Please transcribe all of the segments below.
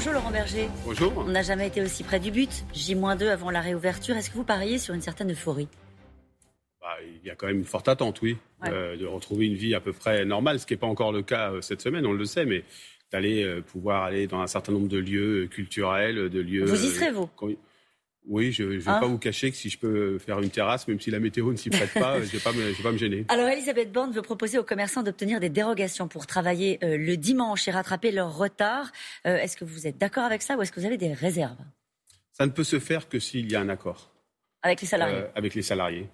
Bonjour Laurent Berger. Bonjour. On n'a jamais été aussi près du but. J-2 avant la réouverture. Est-ce que vous pariez sur une certaine euphorie? Bah, Il y a quand même une forte attente, oui, euh, de retrouver une vie à peu près normale, ce qui n'est pas encore le cas euh, cette semaine, on le sait, mais d'aller euh, pouvoir aller dans un certain nombre de lieux culturels, de lieux. Vous y serez, vous? Oui, je ne vais hein pas vous cacher que si je peux faire une terrasse, même si la météo ne s'y prête pas, je ne vais, pas me gêner. Alors, Elisabeth Borne veut proposer aux commerçants d'obtenir des dérogations pour travailler euh, le dimanche et rattraper leur retard. Euh, est-ce que vous êtes d'accord avec ça ou est-ce que vous avez des réserves? Ça ne peut se faire que s'il y a un accord. Avec les salariés euh, Avec les salariés.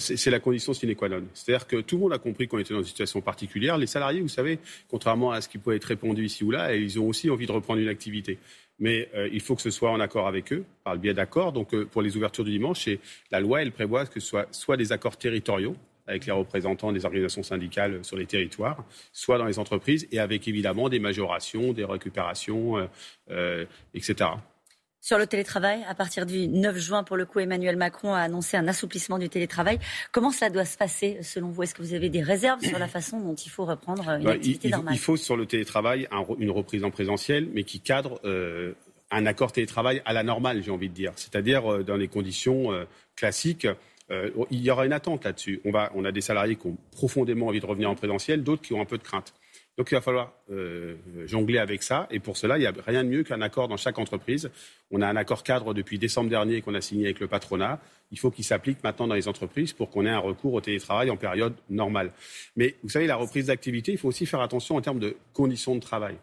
c'est la condition sine qua non. C'est-à-dire que tout le monde a compris qu'on était dans une situation particulière. Les salariés, vous savez, contrairement à ce qui peut être répondu ici ou là, ils ont aussi envie de reprendre une activité mais euh, il faut que ce soit en accord avec eux, par le biais d'accords. Donc, euh, pour les ouvertures du dimanche, la loi, elle prévoit que ce soit soit des accords territoriaux avec les représentants des organisations syndicales sur les territoires, soit dans les entreprises, et avec évidemment des majorations, des récupérations, euh, etc. Sur le télétravail, à partir du 9 juin, pour le coup, Emmanuel Macron a annoncé un assouplissement du télétravail. Comment cela doit se passer, selon vous? Est-ce que vous avez des réserves sur la façon dont il faut reprendre une bah, activité normale? Il faut sur le télétravail une reprise en présentiel, mais qui cadre euh, un accord télétravail à la normale, j'ai envie de dire. C'est-à-dire euh, dans les conditions euh, classiques. il y aura une attente là-dessus. On, on a des salariés qui ont profondément envie de revenir en présentiel, d'autres qui ont un peu de crainte. Donc il va falloir euh, jongler avec ça. Et pour cela, il n'y a rien de mieux qu'un accord dans chaque entreprise. On a un accord cadre depuis décembre dernier qu'on a signé avec le patronat. Il faut qu'il s'applique maintenant dans les entreprises pour qu'on ait un recours au télétravail en période normale. Mais vous savez, la reprise d'activité, il faut aussi faire attention en termes de conditions de travail.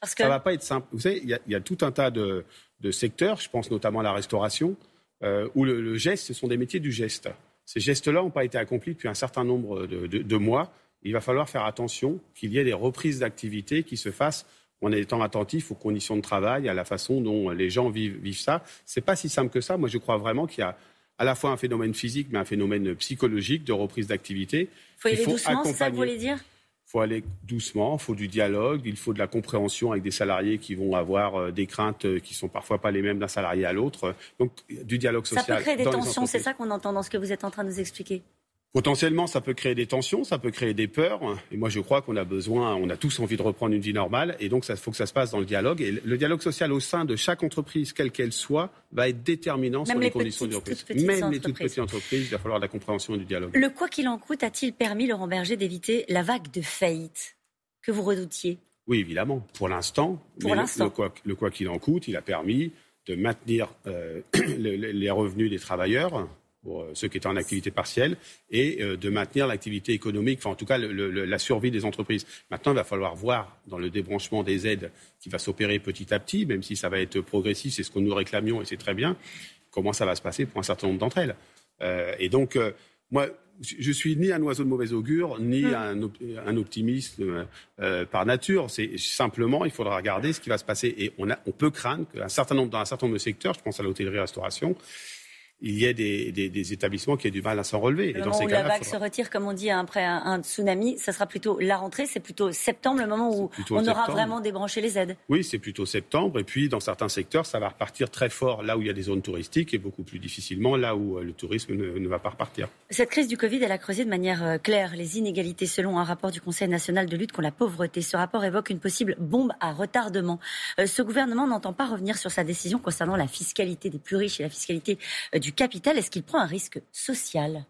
Parce que... Ça ne va pas être simple. Vous savez, il y, a, tout un tas de, secteurs, je pense notamment à la restauration, euh, où le, geste, ce sont des métiers du geste. Ces gestes-là n'ont pas été accomplis depuis un certain nombre de mois il va falloir faire attention qu'il y ait des reprises d'activité qui se fassent en étant attentif aux conditions de travail, à la façon dont les gens vivent, vivent ça. C'est pas si simple que ça. Moi, je crois vraiment qu'il y a à la fois un phénomène physique, mais un phénomène psychologique de reprise d'activité. Faut il faut doucement, c'est ça que vous voulez dire? Il faut aller doucement, il faut du dialogue, il faut de la compréhension avec des salariés qui vont avoir euh, des craintes euh, qui sont parfois pas les mêmes d'un salarié à l'autre. Donc du dialogue social. Ça peut créer des tensions, c'est ça qu'on entend dans ce que vous êtes en train de nous expliquer? Potentiellement, ça peut créer des tensions, ça peut créer des peurs. Et moi, je crois qu'on a besoin, on a tous envie de reprendre une vie normale. Et donc, il faut que ça se passe dans le dialogue. Et le dialogue social au sein de chaque entreprise, quelle qu'elle soit, va être déterminant sur les, conditions de reprise. Même les toutes petites entreprises, il va falloir de la compréhension et du dialogue. Le quoi qu'il en coûte a-t-il permis, Laurent Berger, d'éviter la vague de faillite que vous redoutiez? Oui, évidemment. Pour l'instant. Le, quoi qu'il en coûte, il a permis de maintenir euh, les revenus des travailleurs pour euh, ceux qui étaient en activité partielle et euh, de maintenir l'activité économique, enfin en tout cas la survie des entreprises. Maintenant, il va falloir voir dans le débranchement des aides qui va s'opérer petit à petit, même si ça va être progressif, c'est ce que nous réclamions et c'est très bien, comment ça va se passer pour un certain nombre d'entre elles. Euh, et donc, moi, je suis ni un oiseau de mauvais augure, ni hum. un, optimiste par nature. C'est simplement, il faudra regarder ce qui va se passer. Et on, a, on peut craindre qu'un certain nombre, dans un certain nombre de secteurs, je pense à l'hôtellerie-restauration, il y a des, des, établissements qui ont du mal à s'en relever. Le moment où la vague se retire, comme on dit, après un, tsunami, ça sera plutôt la rentrée, c'est plutôt septembre, le moment où on aura vraiment débranché les aides. Oui, c'est plutôt septembre. Et puis, dans certains secteurs, ça va repartir très fort là où il y a des zones touristiques et beaucoup plus difficilement là où euh, le tourisme ne, va pas repartir. Cette crise du Covid, elle a creusé de manière euh, claire les inégalités selon un rapport du Conseil national de lutte contre la pauvreté. Ce rapport évoque une possible bombe à retardement. Euh, ce gouvernement n'entend pas revenir sur sa décision concernant la fiscalité des plus riches et la fiscalité du capital, est-ce qu'il prend un risque social?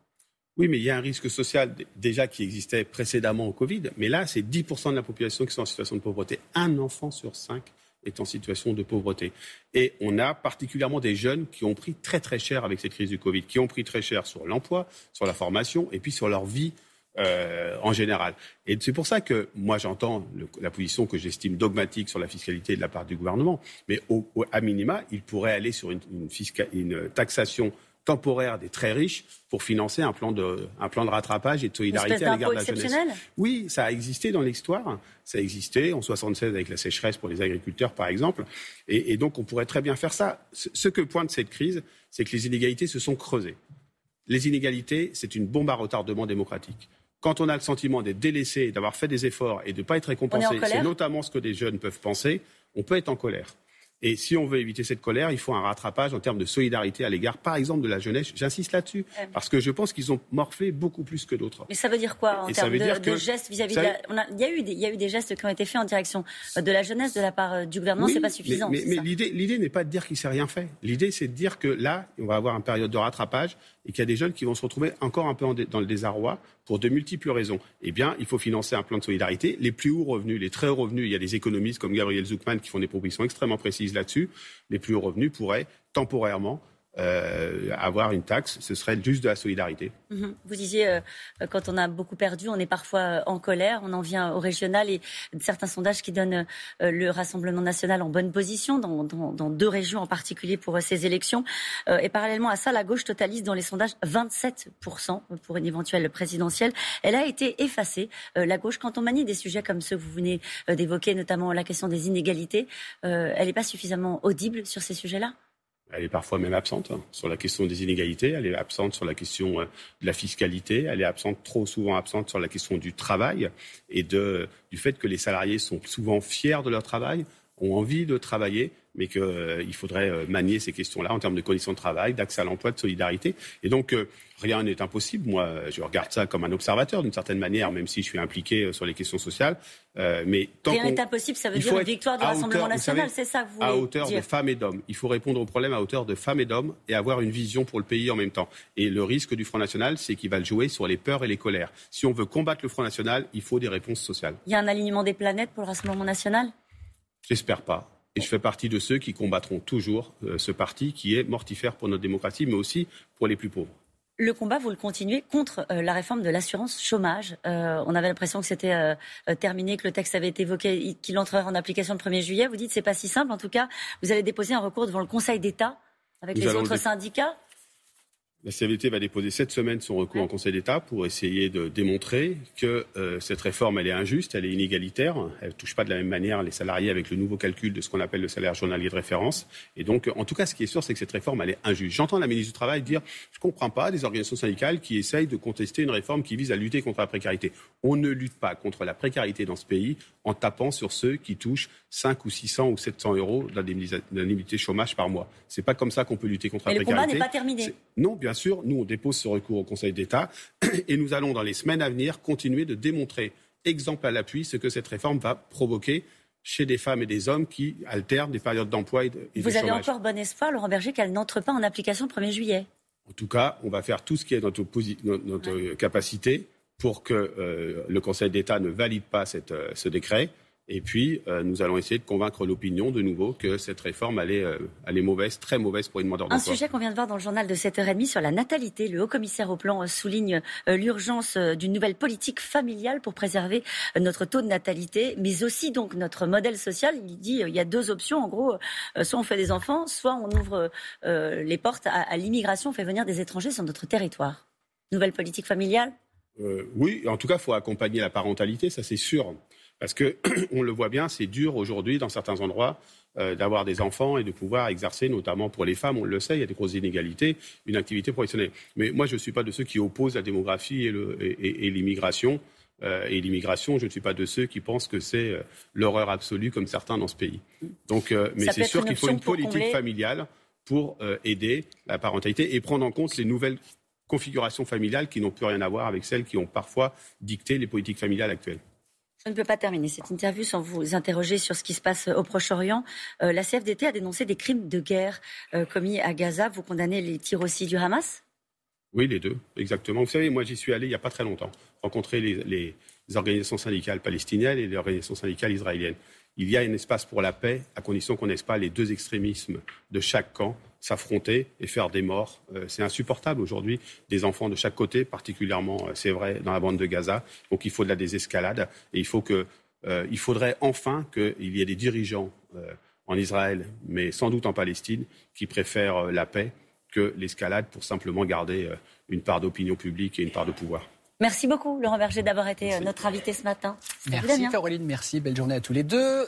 Oui, mais il y a un risque social déjà qui existait précédemment au Covid, mais là, c'est 10% de la population qui sont en situation de pauvreté. Un enfant sur cinq est en situation de pauvreté. Et on a particulièrement des jeunes qui ont pris très très cher avec cette crise du Covid, qui ont pris très cher sur l'emploi, sur la formation et puis sur leur vie euh, en général. Et c'est pour ça que moi j'entends la position que j'estime dogmatique sur la fiscalité de la part du gouvernement, mais au, à minima, il pourrait aller sur une, une, taxation temporaire des très riches pour financer un plan de, un plan de rattrapage et de solidarité à l'égard de la jeunesse. Oui, ça a existé dans l'histoire. Ça a existé en 76 avec la sécheresse pour les agriculteurs, par exemple. Et, et donc, on pourrait très bien faire ça. Ce que pointe cette crise, c'est que les inégalités se sont creusées. Les inégalités, c'est une bombe à retardement démocratique quand on a le sentiment d'être délaissé, d'avoir fait des efforts et de ne pas être récompensé, c'est notamment ce que des jeunes peuvent penser, on peut être en colère. Et si on veut éviter cette colère, il faut un rattrapage en termes de solidarité à l'égard, par exemple, de la jeunesse. J'insiste là-dessus, parce que je pense qu'ils ont morflé beaucoup plus que d'autres. Mais ça veut dire quoi en termes de, gestes vis-à-vis de la... il, y a eu des, il y a eu des gestes qui ont été faits en direction euh, de la jeunesse de la part euh, du gouvernement, c'est pas suffisant. Mais, l'idée n'est pas de dire qu'il s'est rien fait. L'idée, c'est de dire que là, on va avoir une période de rattrapage et qu'il y a des jeunes qui vont se retrouver encore un peu dans le désarroi pour de multiples raisons. Eh bien, il faut financer un plan de solidarité. Les plus hauts revenus, les très hauts revenus, il y a des économistes comme Gabriel Zuckman qui font des propositions extrêmement précises là-dessus. Les plus hauts revenus pourraient temporairement euh, avoir une taxe, ce serait juste de la solidarité. Mhm. Vous disiez, euh, quand on a beaucoup perdu, on est parfois euh, en colère, on en vient au régional et certains sondages qui donnent le Rassemblement national en bonne position, dans, deux régions en particulier pour ces élections. et parallèlement à ça, la gauche totalise dans les sondages 27% pour une éventuelle présidentielle. Elle a été effacée, la gauche, quand on manie des sujets comme ceux que vous venez d'évoquer, notamment la question des inégalités, elle n'est pas suffisamment audible sur ces sujets-là? Elle est parfois même absente hein, sur la question des inégalités, elle est absente sur la question euh, de la fiscalité, elle est absente, trop souvent absente sur la question du travail et du fait que les salariés sont souvent fiers de leur travail, ont envie de travailler, mais qu'il euh, faudrait euh, manier ces questions-là en termes de conditions de travail, d'accès à l'emploi, de solidarité. Et donc, euh, rien n'est impossible. Moi, je regarde ça comme un observateur d'une certaine manière, même si je suis impliqué sur les questions sociales. mais tant rien n'est impossible, ça veut dire une victoire du Rassemblement national, c'est ça que vous voulez À hauteur de femmes et d'hommes. Il faut répondre au problème à hauteur de femmes et d'hommes et avoir une vision pour le pays en même temps. Et le risque du Front National, c'est qu'il va le jouer sur les peurs et les colères. Si on veut combattre le Front National, il faut des réponses sociales. Il y a un alignement des planètes pour le Rassemblement national? J'espère pas. Et je fais partie de ceux qui combattront toujours euh, ce parti qui est mortifère pour notre démocratie, mais aussi pour les plus pauvres. Le combat, vous le continuez contre euh, la réforme de l'assurance chômage. Euh, on avait l'impression que c'était terminé, que le texte avait été évoqué, qu'il entrerait en application le 1er juillet. Vous dites que ce n'est pas si simple. En tout cas, vous allez déposer un recours devant le Conseil d'État avec les autres syndicats. La CVT va déposer cette semaine son recours en Conseil d'État pour essayer de démontrer que euh, cette réforme, elle est injuste, elle est inégalitaire, elle ne touche pas de la même manière les salariés avec le nouveau calcul de ce qu'on appelle le salaire journalier de référence. Et donc, en tout cas, ce qui est sûr, c'est que cette réforme, elle est injuste. J'entends la ministre du Travail dire, je ne comprends pas des organisations syndicales qui essayent de contester une réforme qui vise à lutter contre la précarité. On ne lutte pas contre la précarité dans ce pays en tapant sur ceux qui touchent 5 ou 600 ou 700 euros d'indemnité chômage par mois. C'est pas comme ça qu'on peut lutter contre la précarité. Le combat n'est pas terminé. Non, bien sûr, nous on dépose ce recours au Conseil d'État. Et nous allons dans les semaines à venir continuer de démontrer, exemple à l'appui, ce que cette réforme va provoquer chez des femmes et des hommes qui alternent des périodes d'emploi et de, et Vous avez encore bon espoir, Laurent Berger, qu'elle n'entre pas en application le 1er juillet? En tout cas, on va faire tout ce qui est dans notre, notre, capacité pour que euh, le Conseil d'État ne valide pas cette, euh, ce décret et puis, euh, nous allons essayer de convaincre l'opinion de nouveau que cette réforme, elle est, euh, elle est mauvaise, très mauvaise pour une demandeur d'emploi. Un sujet qu'on vient de voir dans le journal de 7h30 sur la natalité. Le haut-commissaire au plan euh, souligne l'urgence d'une nouvelle politique familiale pour préserver notre taux de natalité, mais aussi donc notre modèle social. Il dit il y a deux options. En gros, soit on fait des enfants, soit on ouvre les portes à, à l'immigration, on fait venir des étrangers sur notre territoire. Nouvelle politique familiale? Oui, en tout cas, il faut accompagner la parentalité, ça c'est sûr. Parce que, on le voit bien, c'est dur aujourd'hui dans certains endroits euh, d'avoir des enfants et de pouvoir exercer, notamment pour les femmes, on le sait, il y a des grosses inégalités, une activité professionnelle. Mais moi, je ne suis pas de ceux qui opposent la démographie et l'immigration. Euh, et l'immigration, je ne suis pas de ceux qui pensent que c'est euh, l'horreur absolue comme certains dans ce pays. Donc, mais c'est sûr qu'il faut une politique familiale pour aider la parentalité et prendre en compte les nouvelles configurations familiales qui n'ont plus rien à voir avec celles qui ont parfois dicté les politiques familiales actuelles. Je ne peux pas terminer cette interview sans vous interroger sur ce qui se passe au Proche-Orient. Euh, la CFDT a dénoncé des crimes de guerre euh, commis à Gaza. Vous condamnez les tirs aussi du Hamas? Oui, les deux, exactement. Vous savez, moi j'y suis allé il n'y a pas très longtemps, rencontrer les, organisations syndicales palestiniennes et les organisations syndicales israéliennes. Il y a un espace pour la paix à condition qu'on n'ait pas les deux extrémismes de chaque camp s'affronter et faire des morts. Euh, c'est insupportable aujourd'hui, des enfants de chaque côté, particulièrement, euh, c'est vrai, dans la bande de Gaza. Donc il faut de la désescalade et il, faut que, euh, il faudrait enfin qu'il y ait des dirigeants en Israël, mais sans doute en Palestine, qui préfèrent la paix que l'escalade pour simplement garder une part d'opinion publique et une part de pouvoir. Merci beaucoup, Laurent Berger, d'avoir été notre invité ce matin. Merci, Caroline. Merci. Belle journée à tous les deux.